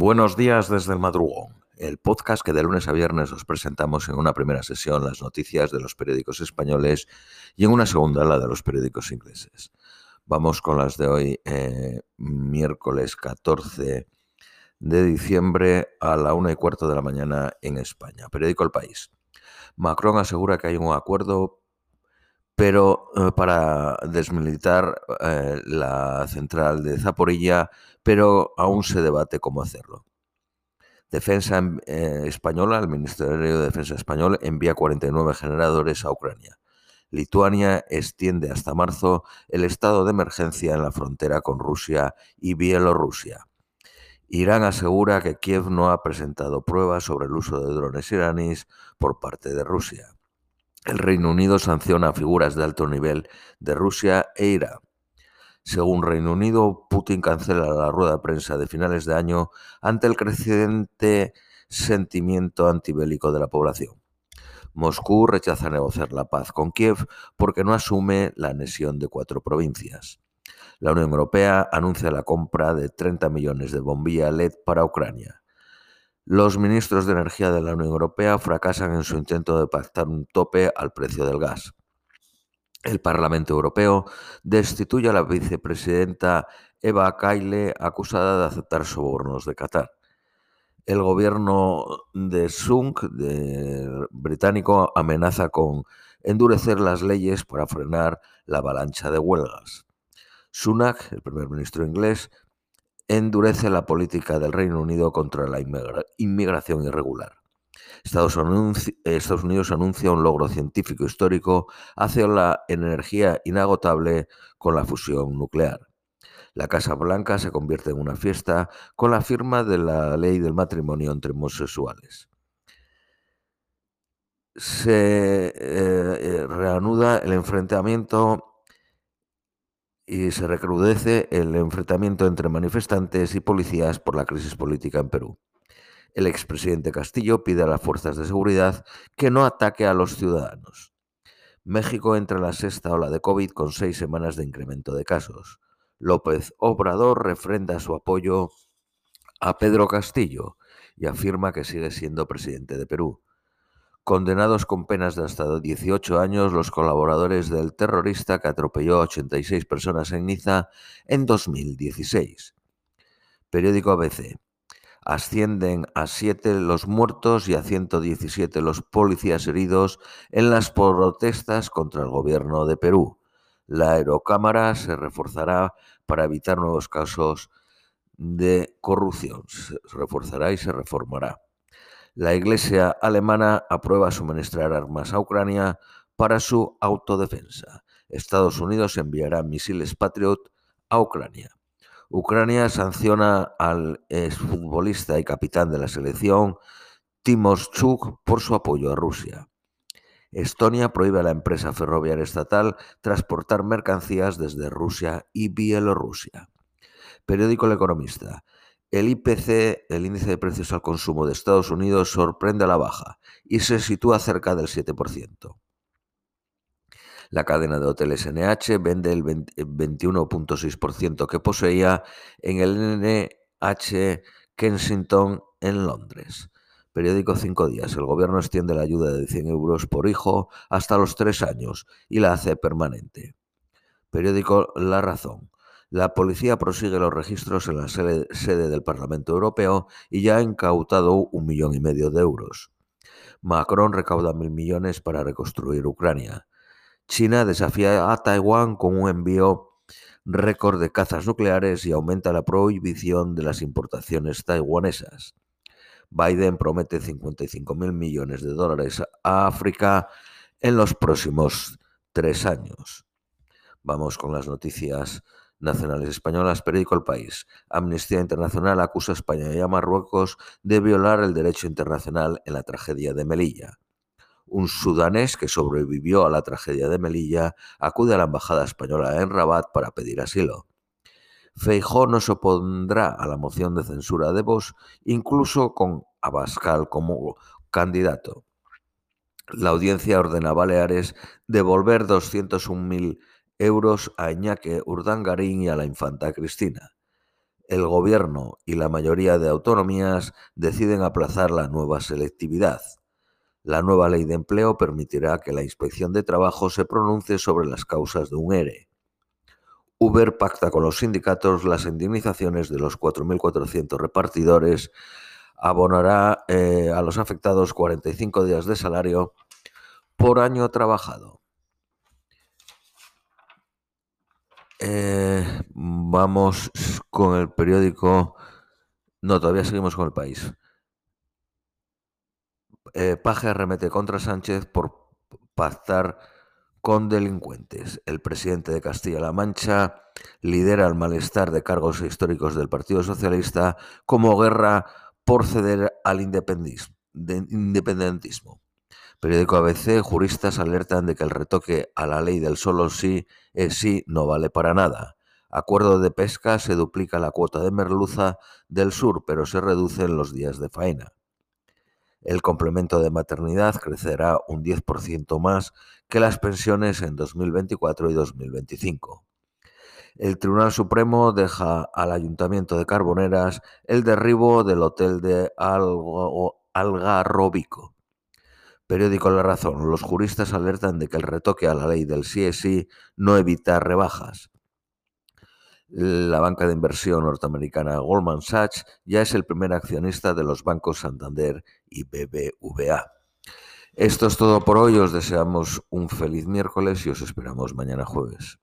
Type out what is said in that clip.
Buenos días desde el madrugón, el podcast que de lunes a viernes os presentamos en una primera sesión las noticias de los periódicos españoles y en una segunda la de los periódicos ingleses. Vamos con las de hoy, eh, miércoles 14 de diciembre a la una y cuarto de la mañana en España. Periódico El País. Macron asegura que hay un acuerdo pero eh, para desmilitar eh, la central de Zaporilla, pero aún se debate cómo hacerlo. Defensa eh, española, el Ministerio de Defensa español envía 49 generadores a Ucrania. Lituania extiende hasta marzo el estado de emergencia en la frontera con Rusia y Bielorrusia. Irán asegura que Kiev no ha presentado pruebas sobre el uso de drones iraníes por parte de Rusia. El Reino Unido sanciona a figuras de alto nivel de Rusia e Irán. Según Reino Unido, Putin cancela la rueda de prensa de finales de año ante el creciente sentimiento antibélico de la población. Moscú rechaza negociar la paz con Kiev porque no asume la anexión de cuatro provincias. La Unión Europea anuncia la compra de 30 millones de bombillas LED para Ucrania. Los ministros de Energía de la Unión Europea fracasan en su intento de pactar un tope al precio del gas. El Parlamento Europeo destituye a la vicepresidenta Eva Kaile acusada de aceptar sobornos de Qatar. El gobierno de Sunk, británico, amenaza con endurecer las leyes para frenar la avalancha de huelgas. Sunak, el primer ministro inglés, endurece la política del Reino Unido contra la inmigración irregular. Estados Unidos anuncia un logro científico histórico hacia la energía inagotable con la fusión nuclear. La Casa Blanca se convierte en una fiesta con la firma de la ley del matrimonio entre homosexuales. Se eh, eh, reanuda el enfrentamiento y se recrudece el enfrentamiento entre manifestantes y policías por la crisis política en Perú. El expresidente Castillo pide a las fuerzas de seguridad que no ataque a los ciudadanos. México entra en la sexta ola de COVID con seis semanas de incremento de casos. López Obrador refrenda su apoyo a Pedro Castillo y afirma que sigue siendo presidente de Perú condenados con penas de hasta 18 años los colaboradores del terrorista que atropelló a 86 personas en Niza en 2016. Periódico ABC. Ascienden a 7 los muertos y a 117 los policías heridos en las protestas contra el gobierno de Perú. La aerocámara se reforzará para evitar nuevos casos de corrupción. Se reforzará y se reformará. La Iglesia alemana aprueba suministrar armas a Ucrania para su autodefensa. Estados Unidos enviará misiles Patriot a Ucrania. Ucrania sanciona al exfutbolista y capitán de la selección Timos Chuk por su apoyo a Rusia. Estonia prohíbe a la empresa ferroviaria estatal transportar mercancías desde Rusia y Bielorrusia. Periódico El Economista. El IPC, el índice de precios al consumo de Estados Unidos, sorprende a la baja y se sitúa cerca del 7%. La cadena de hoteles NH vende el 21.6% que poseía en el NH Kensington en Londres. Periódico Cinco Días. El gobierno extiende la ayuda de 100 euros por hijo hasta los tres años y la hace permanente. Periódico La Razón. La policía prosigue los registros en la sede del Parlamento Europeo y ya ha incautado un millón y medio de euros. Macron recauda mil millones para reconstruir Ucrania. China desafía a Taiwán con un envío récord de cazas nucleares y aumenta la prohibición de las importaciones taiwanesas. Biden promete 55 mil millones de dólares a África en los próximos tres años. Vamos con las noticias nacionales españolas, periódico El País. Amnistía Internacional acusa a España y a Marruecos de violar el derecho internacional en la tragedia de Melilla. Un sudanés que sobrevivió a la tragedia de Melilla acude a la embajada española en Rabat para pedir asilo. Feijó no se opondrá a la moción de censura de Vox, incluso con Abascal como candidato. La audiencia ordena a Baleares devolver 201.000 euros a Iñaki Urdangarín y a la infanta Cristina. el gobierno y la mayoría de autonomías deciden aplazar la nueva selectividad. La nueva ley de empleo permitirá que la inspección de trabajo se pronuncie sobre las causas de un ERE. Uber pacta con los sindicatos las indemnizaciones de los 4.400 repartidores, abonará eh, a los afectados 45 días de salario por año trabajado. Eh, vamos con el periódico. No, todavía seguimos con el país. Eh, Paje remete contra Sánchez por pactar con delincuentes. El presidente de Castilla-La Mancha lidera el malestar de cargos históricos del Partido Socialista como guerra por ceder al independentismo. Periódico ABC, juristas alertan de que el retoque a la ley del solo sí es sí no vale para nada. Acuerdo de pesca se duplica la cuota de merluza del sur, pero se reducen los días de faena. El complemento de maternidad crecerá un 10% más que las pensiones en 2024 y 2025. El Tribunal Supremo deja al Ayuntamiento de Carboneras el derribo del hotel de Algarrobico. Periódico La Razón. Los juristas alertan de que el retoque a la ley del sí es sí no evita rebajas. La banca de inversión norteamericana Goldman Sachs ya es el primer accionista de los bancos Santander y BBVA. Esto es todo por hoy. Os deseamos un feliz miércoles y os esperamos mañana jueves.